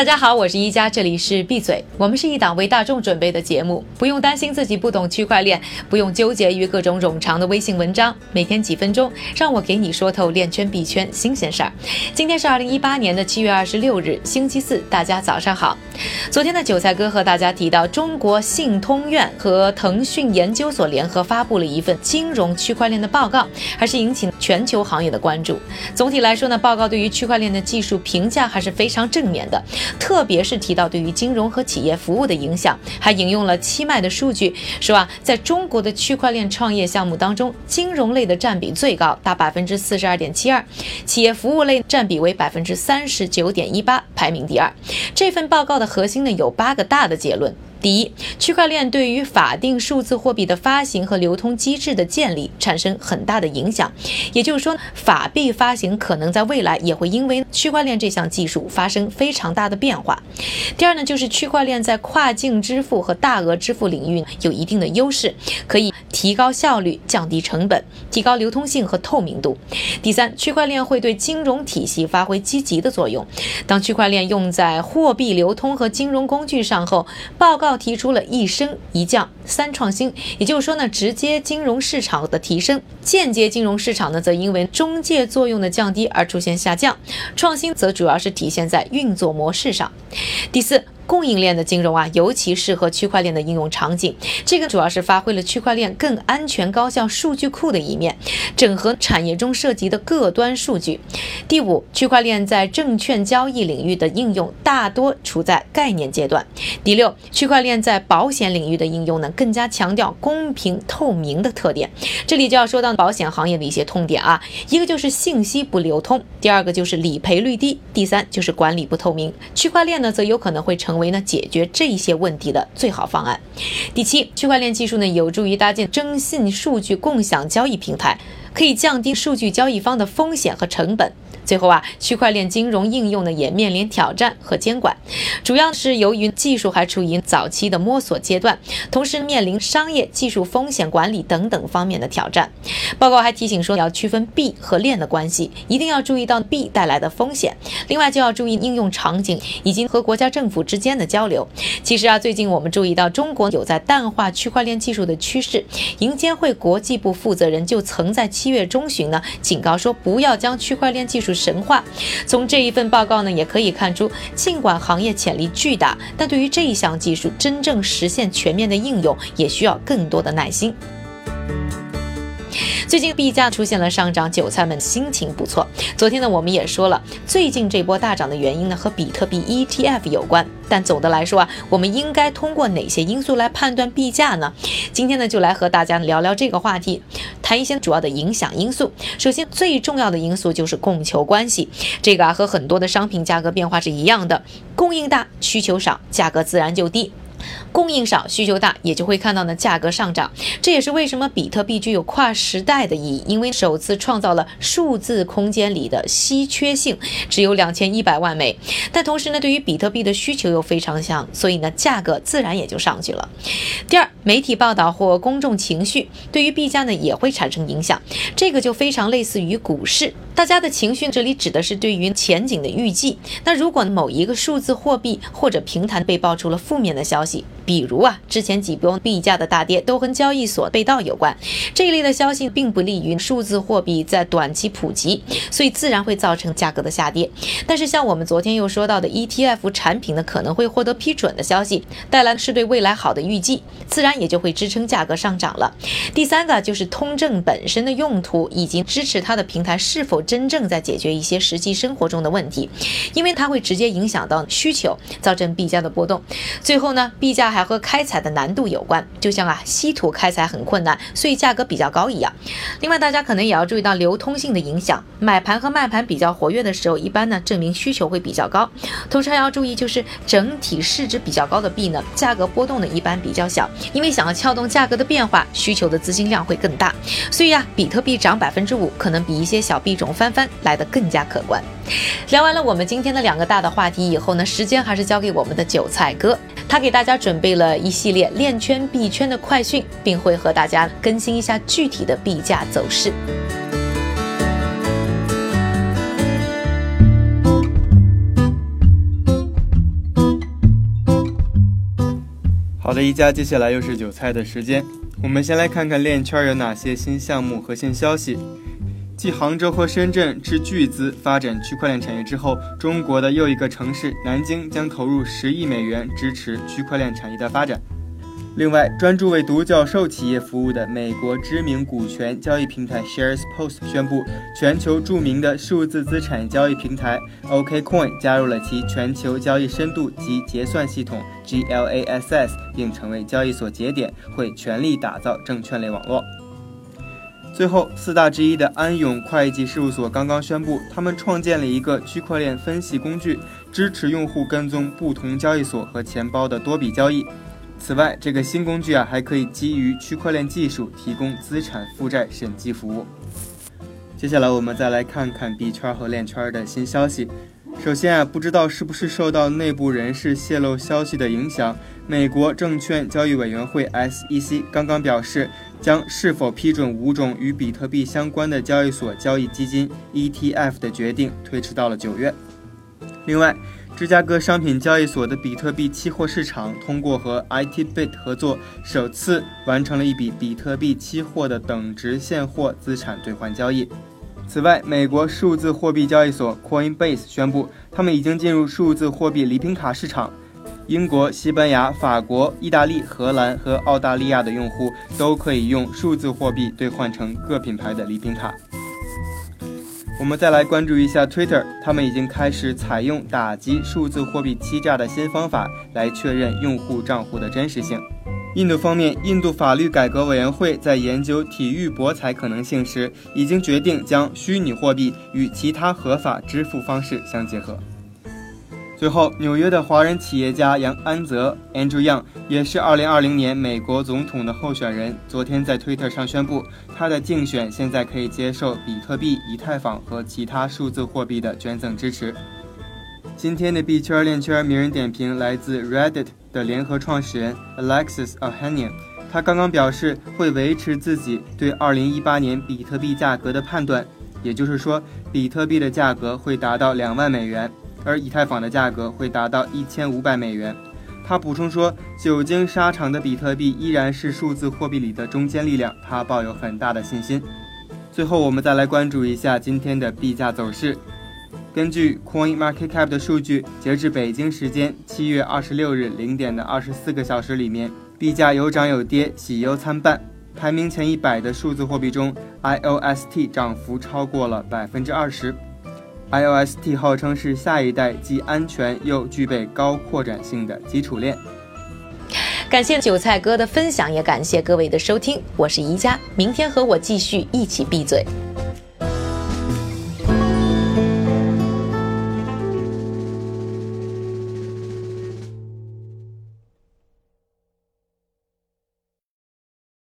大家好，我是一加，这里是闭嘴。我们是一档为大众准备的节目，不用担心自己不懂区块链，不用纠结于各种冗长的微信文章。每天几分钟，让我给你说透链圈币圈新鲜事儿。今天是二零一八年的七月二十六日，星期四，大家早上好。昨天的韭菜哥和大家提到，中国信通院和腾讯研究所联合发布了一份金融区块链的报告，还是引起全球行业的关注。总体来说呢，报告对于区块链的技术评价还是非常正面的。特别是提到对于金融和企业服务的影响，还引用了七脉的数据，说啊，在中国的区块链创业项目当中，金融类的占比最高，达百分之四十二点七二，企业服务类占比为百分之三十九点一八，排名第二。这份报告的核心呢，有八个大的结论。第一，区块链对于法定数字货币的发行和流通机制的建立产生很大的影响，也就是说，法币发行可能在未来也会因为区块链这项技术发生非常大的变化。第二呢，就是区块链在跨境支付和大额支付领域有一定的优势，可以提高效率、降低成本、提高流通性和透明度。第三，区块链会对金融体系发挥积极的作用。当区块链用在货币流通和金融工具上后，报告。要提出了一升一降三创新，也就是说呢，直接金融市场的提升，间接金融市场呢则因为中介作用的降低而出现下降，创新则主要是体现在运作模式上。第四。供应链的金融啊，尤其适合区块链的应用场景。这个主要是发挥了区块链更安全、高效数据库的一面，整合产业中涉及的各端数据。第五，区块链在证券交易领域的应用大多处在概念阶段。第六，区块链在保险领域的应用呢，更加强调公平透明的特点。这里就要说到保险行业的一些痛点啊，一个就是信息不流通，第二个就是理赔率低，第三就是管理不透明。区块链呢，则有可能会成。为为呢解决这些问题的最好方案。第七，区块链技术呢有助于搭建征信数据共享交易平台，可以降低数据交易方的风险和成本。最后啊，区块链金融应用呢也面临挑战和监管，主要是由于技术还处于早期的摸索阶段，同时面临商业、技术风险管理等等方面的挑战。报告还提醒说，要区分币和链的关系，一定要注意到币带来的风险，另外就要注意应用场景以及和国家政府之间的交流。其实啊，最近我们注意到中国有在淡化区块链技术的趋势，银监会国际部负责人就曾在七月中旬呢警告说，不要将区块链技术。神话。从这一份报告呢，也可以看出，尽管行业潜力巨大，但对于这一项技术真正实现全面的应用，也需要更多的耐心。最近币价出现了上涨，韭菜们心情不错。昨天呢，我们也说了，最近这波大涨的原因呢，和比特币 ETF 有关。但总的来说啊，我们应该通过哪些因素来判断币价呢？今天呢，就来和大家聊聊这个话题，谈一些主要的影响因素。首先，最重要的因素就是供求关系。这个啊，和很多的商品价格变化是一样的，供应大，需求少，价格自然就低。供应少，需求大，也就会看到呢价格上涨。这也是为什么比特币具有跨时代的意义，因为首次创造了数字空间里的稀缺性，只有两千一百万枚。但同时呢，对于比特币的需求又非常强，所以呢价格自然也就上去了。第二，媒体报道或公众情绪对于币价呢也会产生影响，这个就非常类似于股市。大家的情绪，这里指的是对于前景的预计。那如果某一个数字货币或者平台被爆出了负面的消息，消息。比如啊，之前几波币价的大跌都和交易所被盗有关，这一类的消息并不利于数字货币在短期普及，所以自然会造成价格的下跌。但是像我们昨天又说到的 ETF 产品呢，可能会获得批准的消息，带来的是对未来好的预计，自然也就会支撑价格上涨了。第三个就是通证本身的用途以及支持它的平台是否。真正在解决一些实际生活中的问题，因为它会直接影响到需求，造成币价的波动。最后呢，币价还和开采的难度有关，就像啊稀土开采很困难，所以价格比较高一样。另外，大家可能也要注意到流通性的影响，买盘和卖盘比较活跃的时候，一般呢证明需求会比较高。同时还要注意，就是整体市值比较高的币呢，价格波动呢一般比较小，因为想要撬动价格的变化，需求的资金量会更大。所以啊，比特币涨百分之五，可能比一些小币种。翻番来的更加可观。聊完了我们今天的两个大的话题以后呢，时间还是交给我们的韭菜哥，他给大家准备了一系列链圈币圈的快讯，并会和大家更新一下具体的币价走势。好的，一家，接下来又是韭菜的时间，我们先来看看链圈有哪些新项目和新消息。继杭州和深圳斥巨资发展区块链产业之后，中国的又一个城市南京将投入十亿美元支持区块链产业的发展。另外，专注为独角兽企业服务的美国知名股权交易平台 SharesPost 宣布，全球著名的数字资产交易平台 OKCoin 加入了其全球交易深度及结算系统 GLASS，并成为交易所节点，会全力打造证券类网络。最后，四大之一的安永会计事务所刚刚宣布，他们创建了一个区块链分析工具，支持用户跟踪不同交易所和钱包的多笔交易。此外，这个新工具啊，还可以基于区块链技术提供资产负债审计服务。接下来，我们再来看看币圈和链圈的新消息。首先啊，不知道是不是受到内部人士泄露消息的影响，美国证券交易委员会 SEC 刚刚表示，将是否批准五种与比特币相关的交易所交易基金 ETF 的决定推迟到了九月。另外，芝加哥商品交易所的比特币期货市场通过和 ITBit 合作，首次完成了一笔比特币期货的等值现货资产兑换交易。此外，美国数字货币交易所 Coinbase 宣布，他们已经进入数字货币礼品卡市场。英国、西班牙、法国、意大利、荷兰和澳大利亚的用户都可以用数字货币兑换成各品牌的礼品卡。我们再来关注一下 Twitter，他们已经开始采用打击数字货币欺诈的新方法来确认用户账户的真实性。印度方面，印度法律改革委员会在研究体育博彩可能性时，已经决定将虚拟货币与其他合法支付方式相结合。最后，纽约的华人企业家杨安泽 （Andrew Yang） 也是2020年美国总统的候选人。昨天在推特上宣布，他的竞选现在可以接受比特币、以太坊和其他数字货币的捐赠支持。今天的币圈链圈名人点评来自 Reddit 的联合创始人 Alexis Ohanian，他刚刚表示会维持自己对2018年比特币价格的判断，也就是说，比特币的价格会达到两万美元。而以太坊的价格会达到一千五百美元。他补充说，久经沙场的比特币依然是数字货币里的中坚力量，他抱有很大的信心。最后，我们再来关注一下今天的币价走势。根据 Coin Market Cap 的数据，截至北京时间七月二十六日零点的二十四个小时里面，币价有涨有跌，喜忧参半。排名前一百的数字货币中，IOST 涨幅超过了百分之二十。IOST 号称是下一代既安全又具备高扩展性的基础链。感谢韭菜哥的分享，也感谢各位的收听。我是宜家，明天和我继续一起闭嘴。